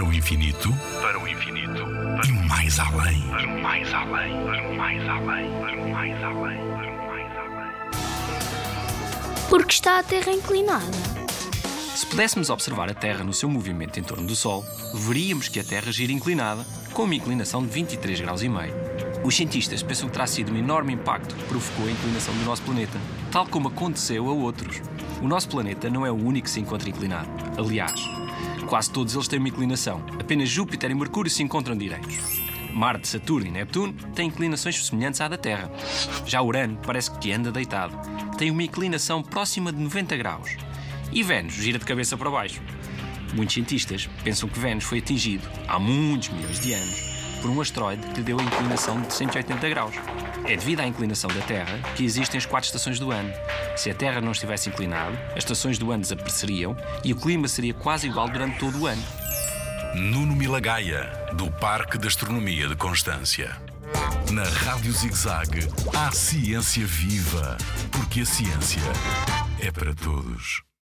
Para o infinito, para o infinito, e mais além. para o mais além, para o mais além, para o mais além, para o mais além. Porque está a Terra inclinada. Se pudéssemos observar a Terra no seu movimento em torno do Sol, veríamos que a Terra gira inclinada, com uma inclinação de 23 graus e meio. Os cientistas pensam que terá sido um enorme impacto que provocou a inclinação do nosso planeta, tal como aconteceu a outros. O nosso planeta não é o único que se encontra inclinado. Aliás, quase todos eles têm uma inclinação. Apenas Júpiter e Mercúrio se encontram direitos. Marte, Saturno e Neptuno têm inclinações semelhantes à da Terra. Já Urano parece que anda deitado. Tem uma inclinação próxima de 90 graus. E Vênus gira de cabeça para baixo. Muitos cientistas pensam que Vênus foi atingido, há muitos milhões de anos, por um asteroide que lhe deu a inclinação de 180 graus. É devido à inclinação da Terra que existem as quatro estações do ano. Se a Terra não estivesse inclinada, as estações do ano desapareceriam e o clima seria quase igual durante todo o ano. Nuno Milagaya, do Parque de Astronomia de Constância. Na Rádio ZigZag, há ciência viva, porque a ciência é para todos.